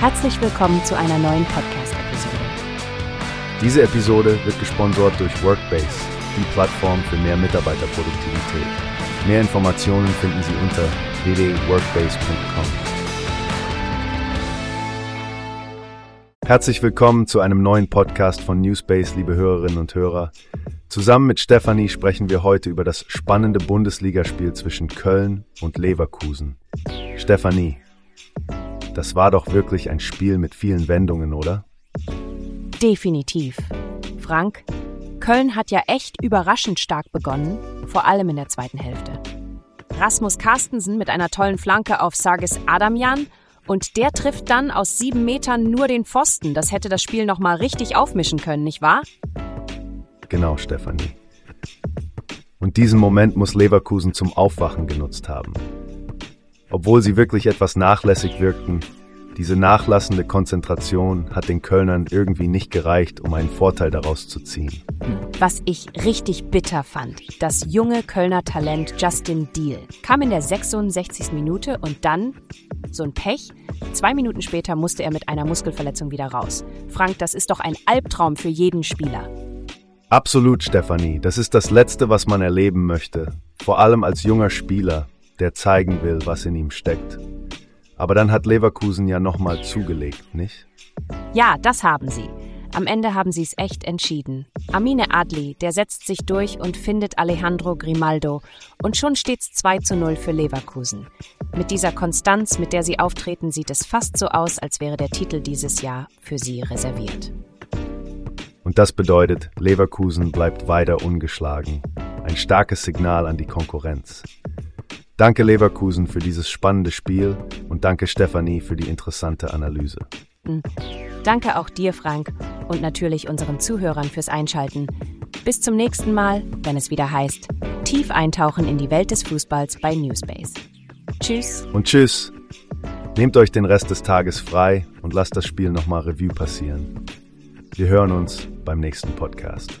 Herzlich willkommen zu einer neuen Podcast-Episode. Diese Episode wird gesponsert durch Workbase, die Plattform für mehr Mitarbeiterproduktivität. Mehr Informationen finden Sie unter www.workbase.com. Herzlich willkommen zu einem neuen Podcast von Newspace, liebe Hörerinnen und Hörer. Zusammen mit Stefanie sprechen wir heute über das spannende Bundesligaspiel zwischen Köln und Leverkusen. Stefanie, das war doch wirklich ein Spiel mit vielen Wendungen, oder? Definitiv. Frank, Köln hat ja echt überraschend stark begonnen, vor allem in der zweiten Hälfte. Rasmus Carstensen mit einer tollen Flanke auf Sargis Adamjan und der trifft dann aus sieben Metern nur den Pfosten. Das hätte das Spiel nochmal richtig aufmischen können, nicht wahr? Genau, Stefanie. Und diesen Moment muss Leverkusen zum Aufwachen genutzt haben. Obwohl sie wirklich etwas nachlässig wirkten, diese nachlassende Konzentration hat den Kölnern irgendwie nicht gereicht, um einen Vorteil daraus zu ziehen. Was ich richtig bitter fand, das junge Kölner Talent Justin Deal kam in der 66. Minute und dann, so ein Pech, zwei Minuten später musste er mit einer Muskelverletzung wieder raus. Frank, das ist doch ein Albtraum für jeden Spieler. Absolut, Stefanie. Das ist das Letzte, was man erleben möchte. Vor allem als junger Spieler, der zeigen will, was in ihm steckt. Aber dann hat Leverkusen ja nochmal zugelegt, nicht? Ja, das haben sie. Am Ende haben sie es echt entschieden. Amine Adli, der setzt sich durch und findet Alejandro Grimaldo. Und schon steht's 2 zu 0 für Leverkusen. Mit dieser Konstanz, mit der sie auftreten, sieht es fast so aus, als wäre der Titel dieses Jahr für sie reserviert. Und das bedeutet, Leverkusen bleibt weiter ungeschlagen. Ein starkes Signal an die Konkurrenz. Danke Leverkusen für dieses spannende Spiel und danke Stefanie für die interessante Analyse. Hm. Danke auch dir, Frank, und natürlich unseren Zuhörern fürs Einschalten. Bis zum nächsten Mal, wenn es wieder heißt, tief eintauchen in die Welt des Fußballs bei Newspace. Tschüss. Und tschüss. Nehmt euch den Rest des Tages frei und lasst das Spiel nochmal Revue passieren. Wir hören uns beim nächsten Podcast.